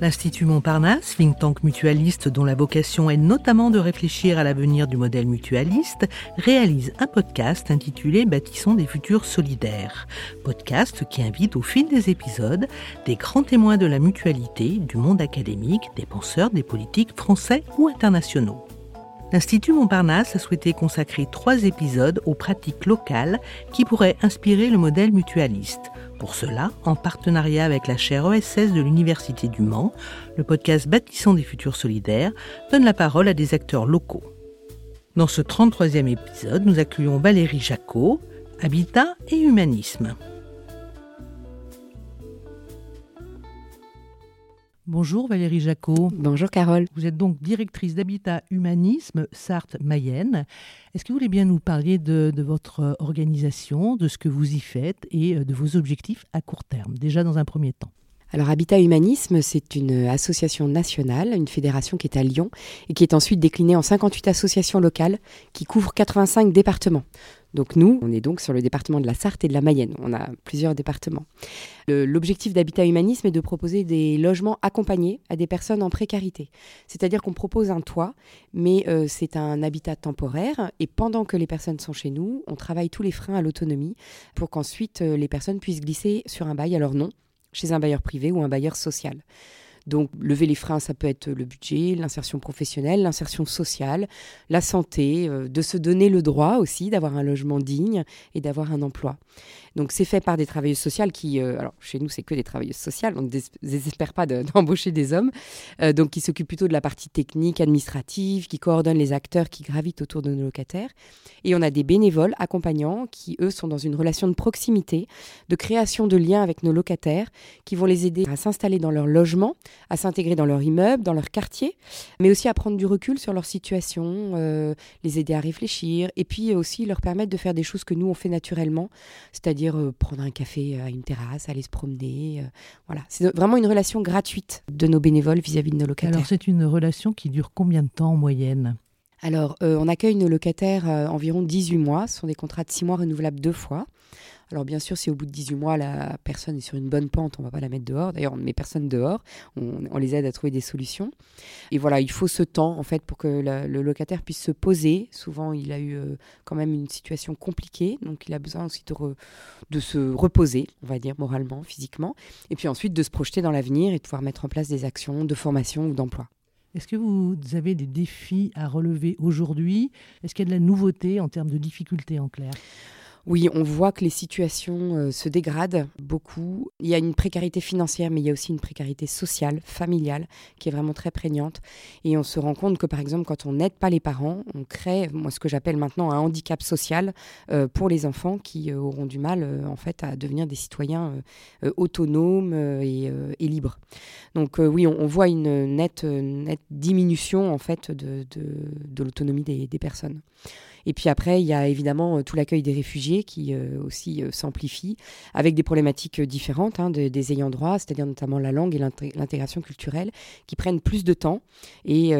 L'Institut Montparnasse, think tank mutualiste dont la vocation est notamment de réfléchir à l'avenir du modèle mutualiste, réalise un podcast intitulé Bâtissons des futurs solidaires. Podcast qui invite au fil des épisodes des grands témoins de la mutualité, du monde académique, des penseurs, des politiques français ou internationaux. L'Institut Montparnasse a souhaité consacrer trois épisodes aux pratiques locales qui pourraient inspirer le modèle mutualiste. Pour cela, en partenariat avec la chaire ESS de l'Université du Mans, le podcast Bâtissons des futurs solidaires donne la parole à des acteurs locaux. Dans ce 33e épisode, nous accueillons Valérie Jacot, Habitat et Humanisme. Bonjour Valérie Jacot. Bonjour Carole. Vous êtes donc directrice d'Habitat Humanisme Sarthe-Mayenne. Est-ce que vous voulez bien nous parler de, votre organisation, de ce que vous y faites et euh, de vos objectifs à court terme, déjà dans un premier temps? Alors Habitat Humanisme, c'est une association nationale, une fédération qui est à Lyon et qui est ensuite déclinée en 58 associations locales qui couvrent 85 départements. Donc nous, on est donc sur le département de la Sarthe et de la Mayenne. On a plusieurs départements. L'objectif d'Habitat Humanisme est de proposer des logements accompagnés à des personnes en précarité. C'est-à-dire qu'on propose un toit, mais euh, c'est un habitat temporaire. Et pendant que les personnes sont chez nous, on travaille tous les freins à l'autonomie pour qu'ensuite euh, les personnes puissent glisser sur un bail à leur nom, chez un bailleur privé ou un bailleur social. Donc, lever les freins, ça peut être le budget, l'insertion professionnelle, l'insertion sociale, la santé, euh, de se donner le droit aussi d'avoir un logement digne et d'avoir un emploi. Donc, c'est fait par des travailleuses sociales qui, euh, alors chez nous, c'est que des travailleuses sociales, on ne désespère pas d'embaucher des hommes, euh, donc qui s'occupent plutôt de la partie technique, administrative, qui coordonnent les acteurs qui gravitent autour de nos locataires. Et on a des bénévoles accompagnants qui, eux, sont dans une relation de proximité, de création de liens avec nos locataires, qui vont les aider à s'installer dans leur logement, à s'intégrer dans leur immeuble, dans leur quartier, mais aussi à prendre du recul sur leur situation, euh, les aider à réfléchir, et puis aussi leur permettre de faire des choses que nous on fait naturellement, c'est-à-dire euh, prendre un café à une terrasse, aller se promener. Euh, voilà, c'est vraiment une relation gratuite de nos bénévoles vis-à-vis de nos locataires. Alors c'est une relation qui dure combien de temps en moyenne? Alors, on accueille nos locataires environ 18 mois. Ce sont des contrats de 6 mois renouvelables deux fois. Alors bien sûr, si au bout de 18 mois, la personne est sur une bonne pente, on ne va pas la mettre dehors. D'ailleurs, on ne met personne dehors. On, les aide à trouver des solutions. Et voilà, il faut ce temps, en fait, pour que le locataire puisse se poser. Souvent, il a eu euh, quand même une situation compliquée. Donc, il a besoin aussi de, de se reposer, on va dire, moralement, physiquement. Et puis ensuite, de se projeter dans l'avenir et de pouvoir mettre en place des actions de formation ou d'emploi. Est-ce que vous avez des défis à relever aujourd'hui? Est-ce qu'il y a de la nouveauté en termes de difficultés en clair? Oui, on voit que les situations euh, se dégradent beaucoup. Il y a une précarité financière, mais il y a aussi une précarité sociale, familiale, qui est vraiment très prégnante. Et on se rend compte que, par exemple, quand on n'aide pas les parents, on crée, moi, ce que j'appelle maintenant un handicap social euh, pour les enfants qui euh, auront du mal, en fait, à devenir des citoyens autonomes et, libres. Donc, oui, on, voit une nette, nette, diminution, en fait, de, l'autonomie des personnes. Et puis après, il y a évidemment euh, tout l'accueil des réfugiés qui euh, aussi euh, s'amplifie avec des problématiques différentes hein, des ayants droit, c'est-à-dire notamment la langue et l'intégration culturelle qui prennent plus de temps. Et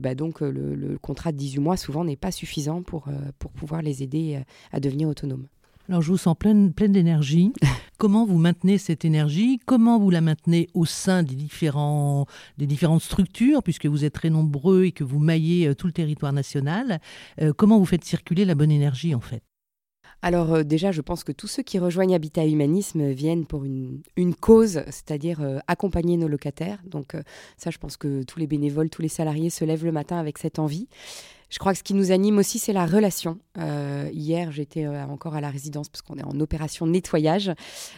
bah donc le, contrat de 18 mois souvent n'est pas suffisant pour, pour pouvoir les aider à devenir autonomes. Alors je vous sens pleine, pleine d'énergie. Comment vous maintenez cette énergie? Comment vous la maintenez au sein des, différents, des différentes structures, puisque vous êtes très nombreux et que vous maillez euh, tout le territoire national? Euh, Comment vous faites circuler la bonne énergie en fait? Alors euh, déjà, je pense que tous ceux qui rejoignent Habitat Humanisme viennent pour une, une cause, c'est-à-dire accompagner nos locataires. Donc ça, je pense que tous les bénévoles, tous les salariés se lèvent le matin avec cette envie. Je crois que ce qui nous anime aussi, c'est la relation. Euh, hier, j'étais euh, encore à la résidence parce qu'on est en opération nettoyage.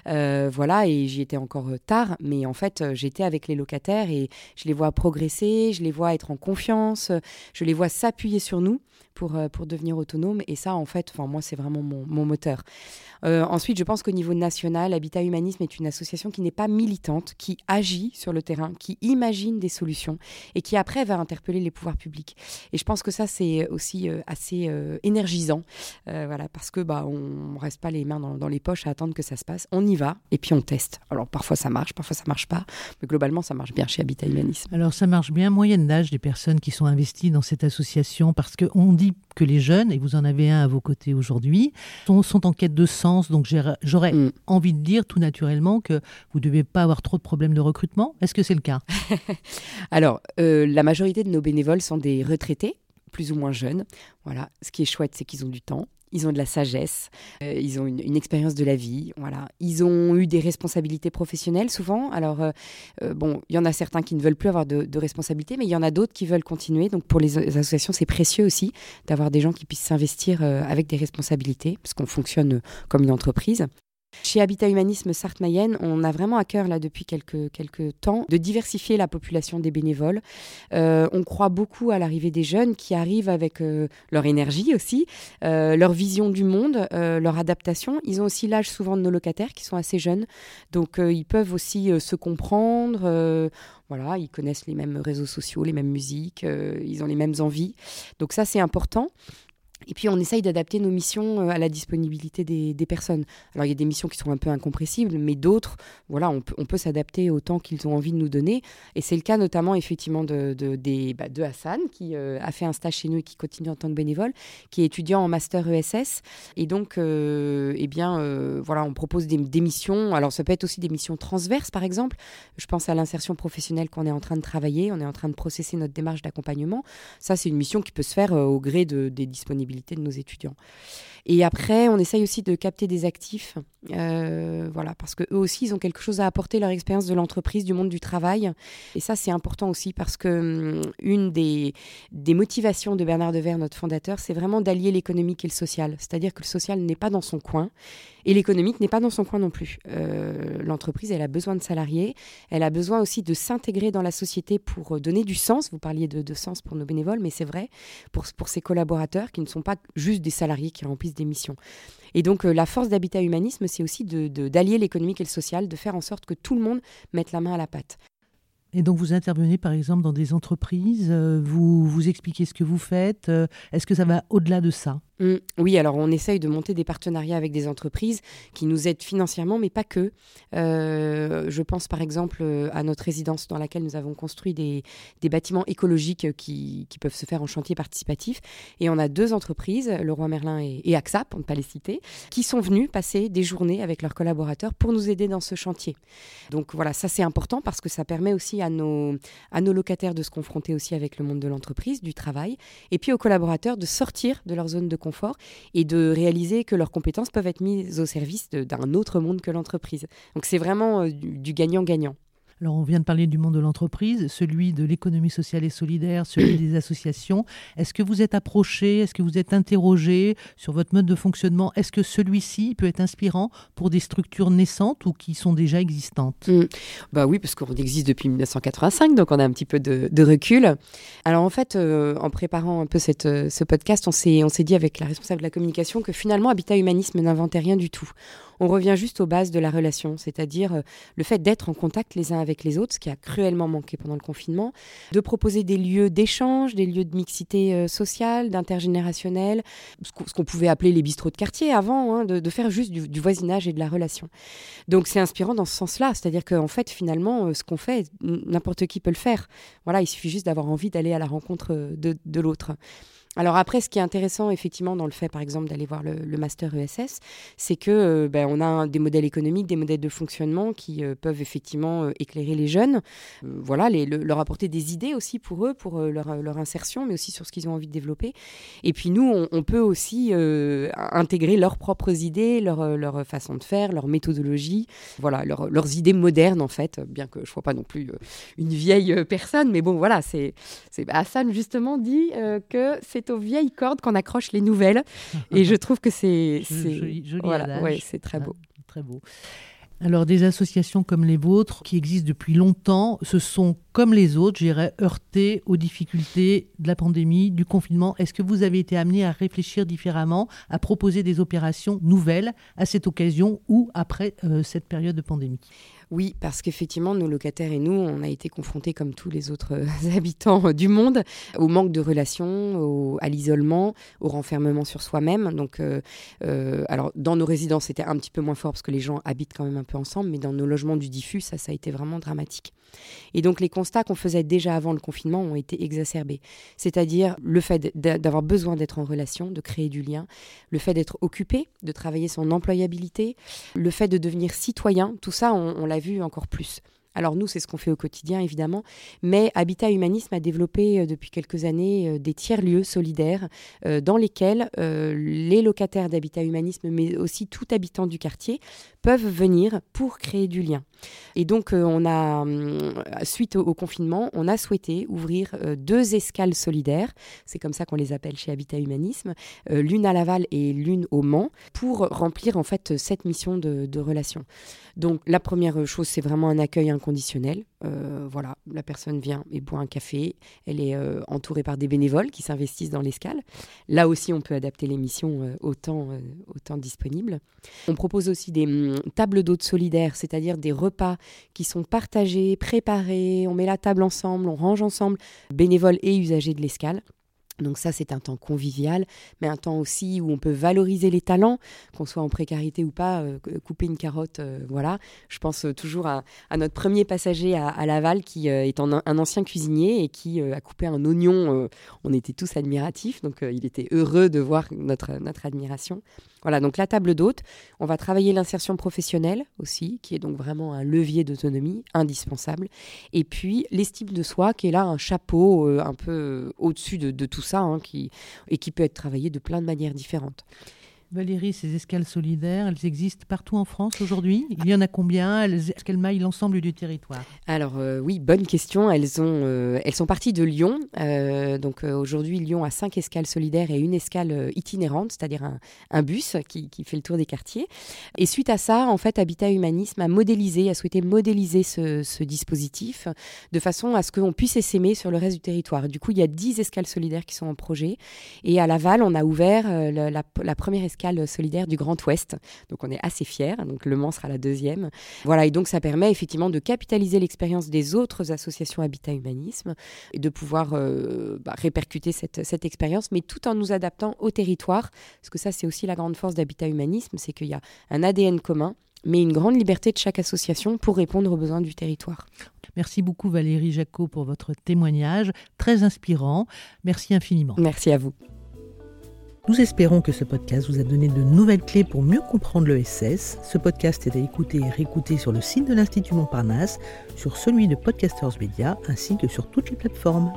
Euh, voilà, et j'y étais encore tard. Mais en fait, j'étais avec les locataires et je les vois progresser, je les vois être en confiance, je les vois s'appuyer sur nous pour, pour devenir autonomes. Et ça, en fait, moi, c'est vraiment mon, mon moteur. ensuite, je pense qu'au niveau national, Habitat Humanisme est une association qui n'est pas militante, qui agit sur le terrain, qui imagine des solutions et qui après va interpeller les pouvoirs publics. Et je pense que ça, c'est aussi assez énergisant, voilà, parce que bah on reste pas les mains dans, dans, les poches à attendre que ça se passe. On y va et puis on teste. Alors parfois ça marche, parfois ça marche pas, mais globalement ça marche bien chez Habitat Humanisme. Alors ça marche bien. Moyenne d'âge des personnes qui sont investies dans cette association, parce qu'on dit que les jeunes, et vous en avez un à vos côtés aujourd'hui, sont, sont, en quête de sens. Donc j'aurais mm. envie de dire tout naturellement que vous ne devez pas avoir trop de problèmes de recrutement. Est-ce que c'est le cas? Alors, euh, la majorité de nos bénévoles sont des retraités plus ou moins jeunes. Voilà, ce qui est chouette, c'est qu'ils ont du temps ils ont de la sagesse, euh, ils ont une, expérience de la vie, voilà. Ils ont eu des responsabilités professionnelles souvent. Alors euh, euh, bon, il y en a certains qui ne veulent plus avoir de, de responsabilités, mais il y en a d'autres qui veulent continuer. Donc pour les associations, c'est précieux aussi d'avoir des gens qui puissent s'investir avec des responsabilités, parce qu'on fonctionne comme une entreprise. Chez Habitat Humanisme Sarthe-Mayenne, on a vraiment à cœur, là, depuis quelques, quelques temps, de diversifier la population des bénévoles. Euh, on croit beaucoup à l'arrivée des jeunes qui arrivent avec euh, leur énergie aussi, euh, leur vision du monde, leur adaptation. Ils ont aussi l'âge souvent de nos locataires qui sont assez jeunes, donc ils peuvent aussi se comprendre. voilà, ils connaissent les mêmes réseaux sociaux, les mêmes musiques, ils ont les mêmes envies. Donc ça, c'est important. Et puis on essaye d'adapter nos missions euh, à la disponibilité des, personnes. Alors il y a des missions qui sont un peu incompressibles, mais d'autres, voilà, on peut, s'adapter au temps qu'ils ont envie de nous donner. Et c'est le cas notamment effectivement de, bah, Hassan, qui euh, a fait un stage chez nous et qui continue en tant que bénévole, qui est étudiant en master ESS. Et donc, euh, eh bien, voilà, on propose des, missions. Alors ça peut être aussi des missions transverses, par exemple. Je pense à l'insertion professionnelle qu'on est en train de travailler. On est en train de processer notre démarche d'accompagnement. Ça, c'est une mission qui peut se faire au gré de, des disponibilités de nos étudiants. Et après, on essaye aussi de capter des actifs, euh, voilà, parce que eux aussi, ils ont quelque chose à apporter leur expérience de l'entreprise, du monde du travail. Et ça, c'est important aussi parce que hum, une des, motivations de Bernard Devers, notre fondateur, c'est vraiment d'allier l'économique et le social. C'est-à-dire que le social n'est pas dans son coin et l'économique n'est pas dans son coin non plus. Euh, l'entreprise, elle a besoin de salariés, elle a besoin aussi de s'intégrer dans la société pour donner du sens. Vous parliez de, de sens pour nos bénévoles, mais c'est vrai pour, pour ses collaborateurs qui ne sont pas juste des salariés qui remplissent des missions. Et donc euh, la force d'Habitat Humanisme, c'est aussi d'allier de, l'économique et le social, de faire en sorte que tout le monde mette la main à la pâte. Et donc vous intervenez par exemple dans des entreprises, euh, vous, vous expliquez ce que vous faites. Euh, est-ce que ça va au-delà de ça? Mmh, oui, alors on essaye de monter des partenariats avec des entreprises qui nous aident financièrement, mais pas que. Euh, je pense par exemple euh, à notre résidence dans laquelle nous avons construit des, bâtiments écologiques qui, peuvent se faire en chantier participatif. Et on a deux entreprises, Leroy Merlin et, et, AXA, pour ne pas les citer, qui sont venues passer des journées avec leurs collaborateurs pour nous aider dans ce chantier. Donc voilà, ça c'est important parce que ça permet aussi à nos, à nos locataires de se confronter aussi avec le monde de l'entreprise, du travail, et puis aux collaborateurs de sortir de leur zone de et de réaliser que leurs compétences peuvent être mises au service d'un autre monde que l'entreprise. Donc c'est vraiment euh, du gagnant-gagnant. Alors on vient de parler du monde de l'entreprise, celui de l'économie sociale et solidaire, celui des associations. Est-ce que vous êtes approché, est-ce que vous êtes interrogé sur votre mode de fonctionnement? Est-ce que celui-ci peut être inspirant pour des structures naissantes ou qui sont déjà existantes? Mmh. Bah oui, parce qu'on existe depuis 1985, donc on a un petit peu de, recul. Alors en fait, euh, en préparant un peu cette, euh, ce podcast, on s'est dit avec la responsable de la communication que finalement Habitat Humanisme n'inventait rien du tout on revient juste aux bases de la relation, c'est-à-dire euh, le fait d'être en contact les uns avec les autres, ce qui a cruellement manqué pendant le confinement, de proposer des lieux d'échange, des lieux de mixité euh, sociale, d'intergénérationnel, ce qu'on pouvait appeler les bistrots de quartier avant, hein, de, faire juste du, voisinage et de la relation. Donc c'est inspirant dans ce sens-là, c'est-à-dire qu'en fait finalement euh, ce qu'on fait, n'importe qui peut le faire. Voilà, il suffit juste d'avoir envie d'aller à la rencontre de l'autre. Alors après, ce qui est intéressant effectivement dans le fait, par exemple, d'aller voir le, master ESS, c'est que euh, ben, on a des modèles économiques, des modèles de fonctionnement qui euh, peuvent effectivement euh, éclairer les jeunes, voilà, leur apporter des idées aussi pour eux, pour leur, insertion, mais aussi sur ce qu'ils ont envie de développer. Et puis nous, on, peut aussi intégrer leurs propres idées, leur, leur, façon de faire, leur méthodologie, voilà, leurs idées modernes en fait, bien que je ne sois pas non plus une vieille personne, mais bon, voilà, c'est Hassan justement dit que c'est aux vieilles cordes qu'on accroche les nouvelles. et je trouve que c'est joli, voilà, ouais, c'est très beau. Ah, très beau. Alors des associations comme les vôtres, qui existent depuis longtemps, se sont, comme les autres, j'irais, heurtées aux difficultés de la pandémie, du confinement. Est-ce que vous avez été amené à réfléchir différemment, à proposer des opérations nouvelles à cette occasion ou après euh, cette période de pandémie? Oui, parce qu'effectivement, nos locataires et nous, on a été confrontés, comme tous les autres habitants du monde, au manque de relations, à l'isolement, au renfermement sur soi-même. Donc, euh, euh, alors, dans nos résidences, c'était un petit peu moins fort parce que les gens habitent quand même un peu ensemble, mais dans nos logements du diffus, ça, ça a été vraiment dramatique. Et donc, les constats qu'on faisait déjà avant le confinement ont été exacerbés. C'est-à-dire le fait d'avoir besoin d'être en relation, de créer du lien, le fait d'être occupé, de travailler son employabilité, le fait de devenir citoyen, tout ça, on, on l'a vu encore plus. Alors nous, c'est ce qu'on fait au quotidien, évidemment, mais Habitat Humanisme a développé euh, depuis quelques années euh, des tiers-lieux solidaires euh, dans lesquels les locataires d'Habitat Humanisme, mais aussi tout habitant du quartier, peuvent venir pour créer du lien. Et donc, on a, suite au, confinement, on a souhaité ouvrir deux escales solidaires, c'est comme ça qu'on les appelle chez Habitat Humanisme, l'une à Laval et l'une au Mans, pour remplir en fait cette mission de, de relation. Donc, la première chose, c'est vraiment un accueil conditionnel. Euh, voilà, la personne vient et boit un café. Elle est euh, entourée par des bénévoles qui s'investissent dans l'escale. Là aussi, on peut adapter les missions euh, au, temps, disponible. On propose aussi des hum, tables d'hôtes solidaires, c'est-à-dire des repas qui sont partagés, préparés. On met la table ensemble, on range ensemble, bénévoles et usagers de l'escale. Donc ça, c'est un temps convivial, mais un temps aussi où on peut valoriser les talents, qu'on soit en précarité ou pas, euh, couper une carotte, euh, voilà. Je pense euh, toujours à, notre premier passager à, Laval, qui est un, ancien cuisinier et qui a coupé un oignon. on était tous admiratifs, donc il était heureux de voir notre, notre admiration. Voilà, donc la table d'hôte. On va travailler l'insertion professionnelle aussi, qui est donc vraiment un levier d'autonomie indispensable. Et puis l'estime de soi, qui est là un chapeau un peu au-dessus de, de tout hein, et qui peut être travaillé de plein de manières différentes. Valérie, ces escales solidaires, elles existent partout en France aujourd'hui? Il y en a combien? Est-ce qu'elles maillent l'ensemble du territoire? Alors euh, oui, bonne question. Elles, ont, euh, elles sont parties de Lyon. Euh, donc aujourd'hui, Lyon a cinq escales solidaires et une escale itinérante, c'est-à-dire un, bus qui, fait le tour des quartiers. Et suite à ça, en fait, Habitat Humanisme a modélisé, a souhaité modéliser ce, dispositif de façon à ce qu'on puisse essaimer sur le reste du territoire. Du coup, il y a dix escales solidaires qui sont en projet. Et à Laval, on a ouvert la, première escale solidaire du Grand Ouest. Donc on est assez fiers. Donc Le Mans sera la deuxième. Voilà, et donc ça permet effectivement de capitaliser l'expérience des autres associations Habitat Humanisme et de pouvoir euh, bah, répercuter cette, cette expérience, mais tout en nous adaptant au territoire. Parce que ça, c'est aussi la grande force d'Habitat Humanisme, c'est qu'il y a un ADN commun mais une grande liberté de chaque association pour répondre aux besoins du territoire. Merci beaucoup Valérie Jacot pour votre témoignage, très inspirant. Merci infiniment. Merci à vous. Nous espérons que ce podcast vous a donné de nouvelles clés pour mieux comprendre l'ESS. Ce podcast est à écouter et réécouter sur le site de l'Institut Montparnasse, sur celui de Podcasters Media ainsi que sur toutes les plateformes.